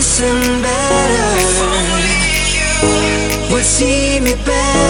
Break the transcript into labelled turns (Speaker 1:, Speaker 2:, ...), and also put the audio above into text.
Speaker 1: listen better, would see me better.